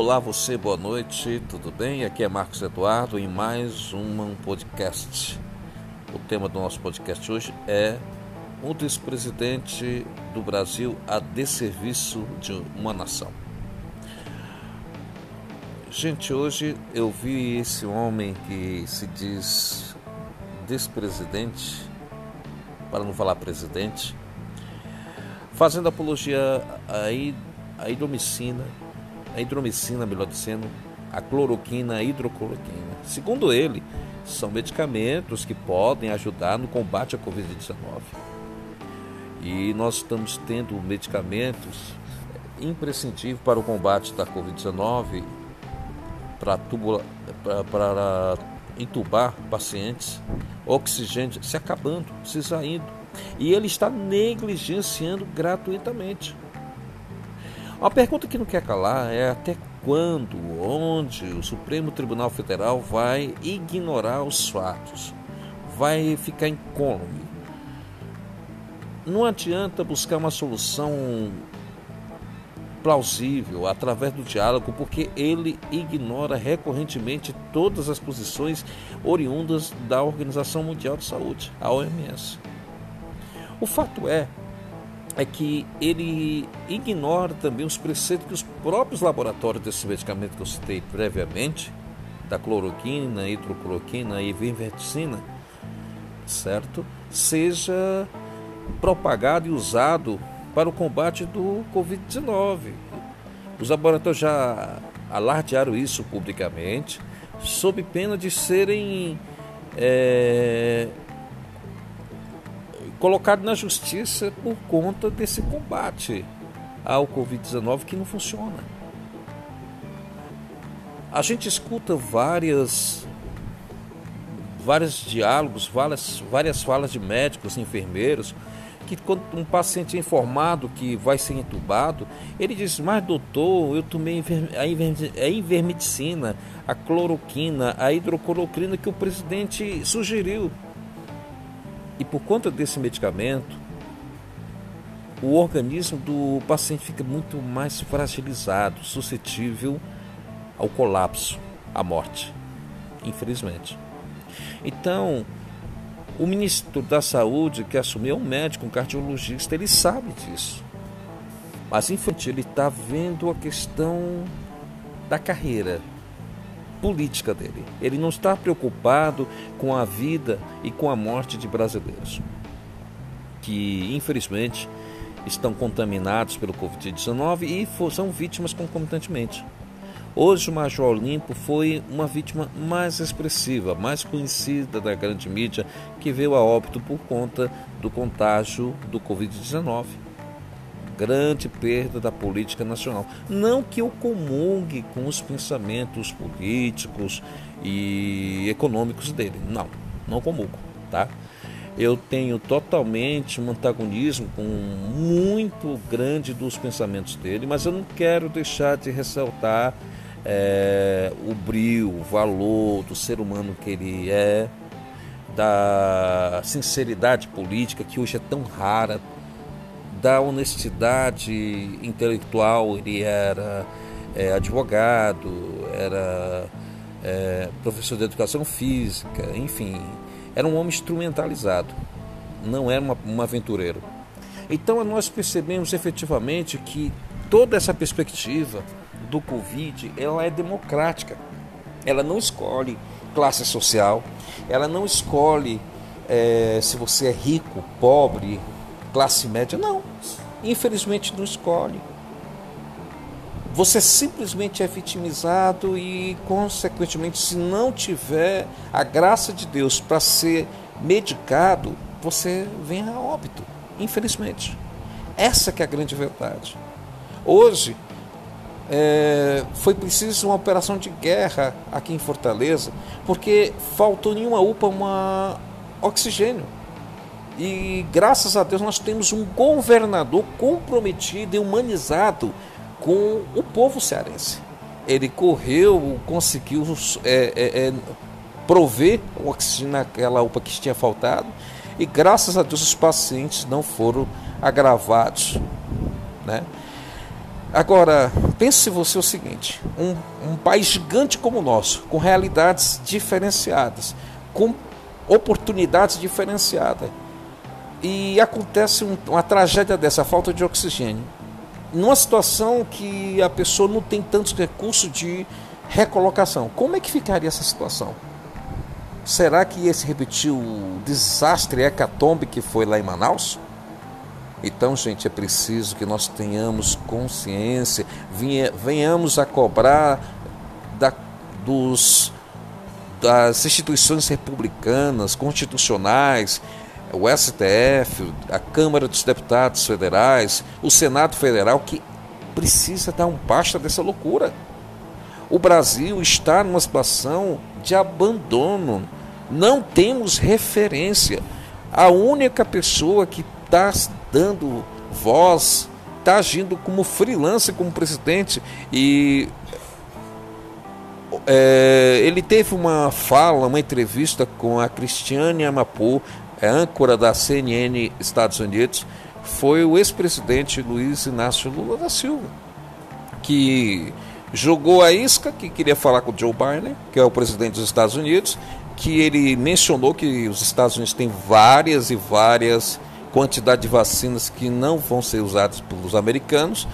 Olá você, boa noite, tudo bem? Aqui é Marcos Eduardo em mais um podcast. O tema do nosso podcast hoje é um despresidente do Brasil a desserviço de uma nação. Gente, hoje eu vi esse homem que se diz despresidente, para não falar presidente, fazendo apologia à hidromicina, a hidromicina, melhor dizendo, a cloroquina, a hidrocloroquina. Segundo ele, são medicamentos que podem ajudar no combate à Covid-19. E nós estamos tendo medicamentos imprescindíveis para o combate da Covid-19, para, para, entubar pacientes, oxigênio se acabando, se esvaindo. E ele está negligenciando gratuitamente. Uma pergunta que não quer calar é até quando, onde o Supremo Tribunal Federal vai ignorar os fatos, vai ficar incólume. Não adianta buscar uma solução plausível através do diálogo, porque ele ignora recorrentemente todas as posições oriundas da Organização Mundial de Saúde, a OMS. O fato é é que ele ignora também os preceitos que os próprios laboratórios desse medicamento que eu citei previamente, da cloroquina, hidrocloroquina e ivermectina, certo? Seja propagado e usado para o combate do Covid-19. Os laboratórios já alardearam isso publicamente, sob pena de serem é, colocado na justiça por conta desse combate ao Covid-19 que não funciona. A gente escuta várias vários diálogos, várias, várias falas de médicos, enfermeiros, que quando um paciente é informado que vai ser entubado, ele diz, mas doutor, eu tomei a ivermectina, a cloroquina, a hidrocloroquina que o presidente sugeriu. E por conta desse medicamento, o organismo do paciente fica muito mais fragilizado, suscetível ao colapso, à morte, infelizmente. Então, o ministro da Saúde que assumiu é um médico, um cardiologista, ele sabe disso. Mas, infelizmente, ele está vendo a questão da carreira, política dele. Ele não está preocupado com a vida e com a morte de brasileiros que, infelizmente, estão contaminados pelo Covid-19 e são vítimas concomitantemente. Hoje o Major Olimpo foi uma vítima mais expressiva, mais conhecida da grande mídia, que veio a óbito por conta do contágio do Covid-19 grande perda da política nacional. Não que eu comungue com os pensamentos políticos e econômicos dele. Não, não comungo, tá? Eu tenho totalmente um antagonismo com muito grande dos pensamentos dele, mas eu não quero deixar de ressaltar é, o brilho, o valor do ser humano que ele é, da sinceridade política que hoje é tão rara, da honestidade intelectual, ele era é, advogado, era é, professor de educação física, enfim, era um homem instrumentalizado, não era uma, um aventureiro. Então nós percebemos efetivamente que toda essa perspectiva do Covid ela é democrática, ela não escolhe classe social, ela não escolhe é, se você é rico, pobre, classe média. Não, infelizmente não escolhe. Você simplesmente é vitimizado e, consequentemente, se não tiver a graça de Deus para ser medicado, você vem a óbito, infelizmente. Essa que é a grande verdade. Hoje, é, foi preciso uma operação de guerra aqui em Fortaleza, porque faltou em uma UPA uma oxigênio. E graças a Deus nós temos um governador comprometido e humanizado com o povo cearense. Ele correu, conseguiu é, é, é, prover o oxigênio naquela UPA que tinha faltado e graças a Deus os pacientes não foram agravados. Né? Agora, pense você o seguinte: um, um país gigante como o nosso, com realidades diferenciadas, com oportunidades diferenciadas, e acontece um, uma tragédia dessa, falta de oxigênio, numa situação que a pessoa não tem tantos recursos de recolocação. Como é que ficaria essa situação? Será que ia se repetir o desastre hecatombe que foi lá em Manaus? Então, gente, é preciso que nós tenhamos consciência, venhamos a cobrar da, dos, das instituições republicanas, constitucionais, o STF, a Câmara dos Deputados Federais, o Senado Federal, que precisa dar um basta dessa loucura. O Brasil está numa situação de abandono. Não temos referência. A única pessoa que está dando voz, está agindo como freelancer, como presidente, e é, ele teve uma fala, uma entrevista com a Cristiane Amapu, âncora da CNN Estados Unidos, foi o ex-presidente Luiz Inácio Lula da Silva, que jogou a isca, que queria falar com o Joe Biden, que é o presidente dos Estados Unidos, que ele mencionou que os Estados Unidos têm várias e várias quantidades de vacinas que não vão ser usadas pelos americanos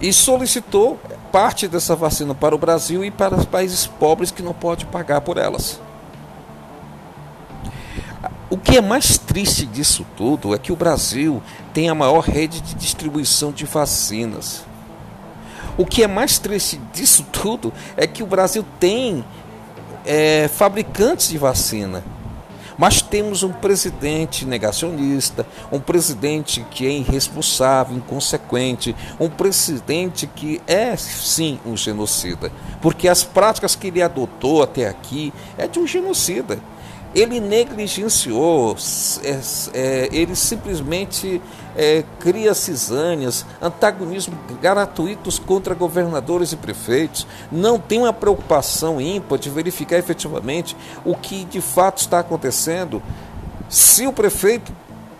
e solicitou parte dessa vacina para o Brasil e para os países pobres que não podem pagar por elas. O que é mais triste disso tudo é que o Brasil tem a maior rede de distribuição de vacinas. O que é mais triste disso tudo é que o Brasil tem é, fabricantes de vacina. Mas temos um presidente negacionista, um presidente que é irresponsável, inconsequente, um presidente que é sim um genocida, porque as práticas que ele adotou até aqui é de um genocida. Ele negligenciou, é, é, ele simplesmente é, cria cisâneas, antagonismos gratuitos contra governadores e prefeitos, não tem uma preocupação ímpar de verificar efetivamente o que de fato está acontecendo. Se o prefeito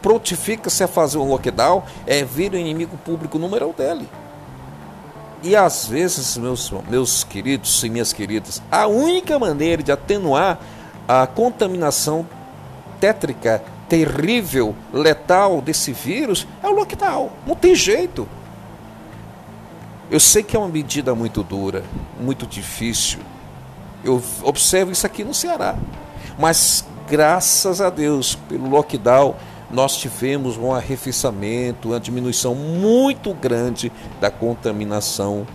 prontifica-se a fazer um lockdown, é vir o inimigo público número um dele. E às vezes, meus, meus queridos e minhas queridas, a única maneira de atenuar a contaminação tétrica, terrível, letal desse vírus é o lockdown. Não tem jeito. Eu sei que é uma medida muito dura, muito difícil. Eu observo isso aqui no Ceará. Mas graças a Deus, pelo lockdown, nós tivemos um arrefecimento, uma diminuição muito grande da contaminação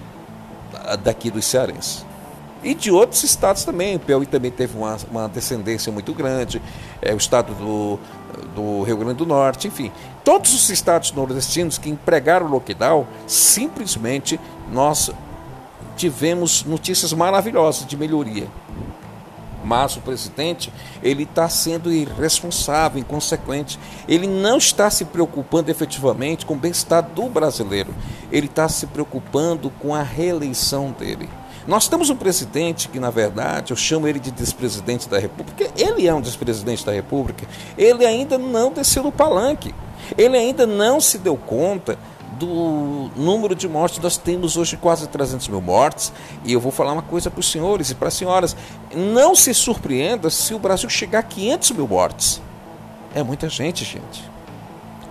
daqui dos cearenses e de outros estados também. O Piauí também teve uma, uma descendência muito grande, é, o estado do, do Rio Grande do Norte, enfim. Todos os estados nordestinos que empregaram o lockdown, simplesmente nós tivemos notícias maravilhosas de melhoria. Mas o presidente, ele está sendo irresponsável, inconsequente. Ele não está se preocupando efetivamente com o bem-estar do brasileiro. Ele está se preocupando com a reeleição dele. Nós temos um presidente que, na verdade, eu chamo ele de despresidente da República, ele é um despresidente da República, ele ainda não desceu no palanque, ele ainda não se deu conta do número de mortes. Nós temos hoje quase 300 mil mortes. E eu vou falar uma coisa para os senhores e para as senhoras: não se surpreenda se o Brasil chegar a 500 mil mortes. É muita gente, gente.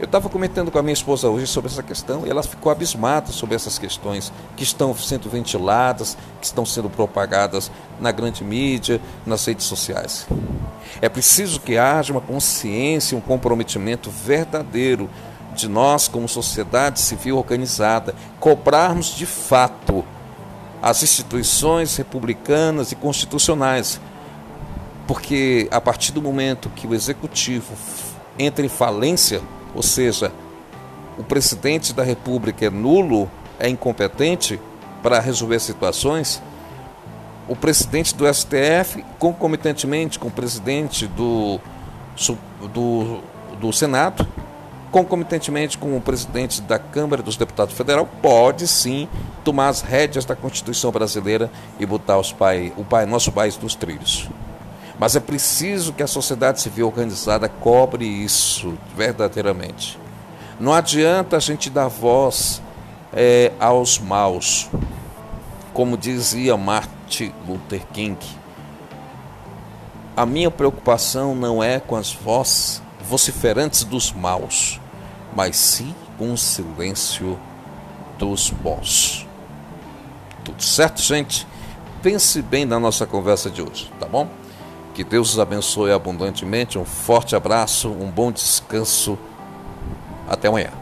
Eu estava comentando com a minha esposa hoje sobre essa questão e ela ficou abismada sobre essas questões que estão sendo ventiladas, que estão sendo propagadas na grande mídia, nas redes sociais. É preciso que haja uma consciência, um comprometimento verdadeiro de nós, como sociedade civil organizada, cobrarmos de fato as instituições republicanas e constitucionais. Porque a partir do momento que o executivo entra em falência, ou seja, o presidente da República é nulo, é incompetente para resolver situações, o presidente do STF, concomitantemente com o presidente do, do, do Senado, concomitantemente com o presidente da Câmara dos Deputados Federal, pode sim tomar as rédeas da Constituição brasileira e botar pai, o pai, nosso país nos trilhos. Mas é preciso que a sociedade civil organizada cobre isso verdadeiramente. Não adianta a gente dar voz é, aos maus. Como dizia Martin Luther King, a minha preocupação não é com as vozes vociferantes dos maus, mas sim com o silêncio dos bons. Tudo certo, gente? Pense bem na nossa conversa de hoje, tá bom? Que Deus os abençoe abundantemente. Um forte abraço, um bom descanso. Até amanhã.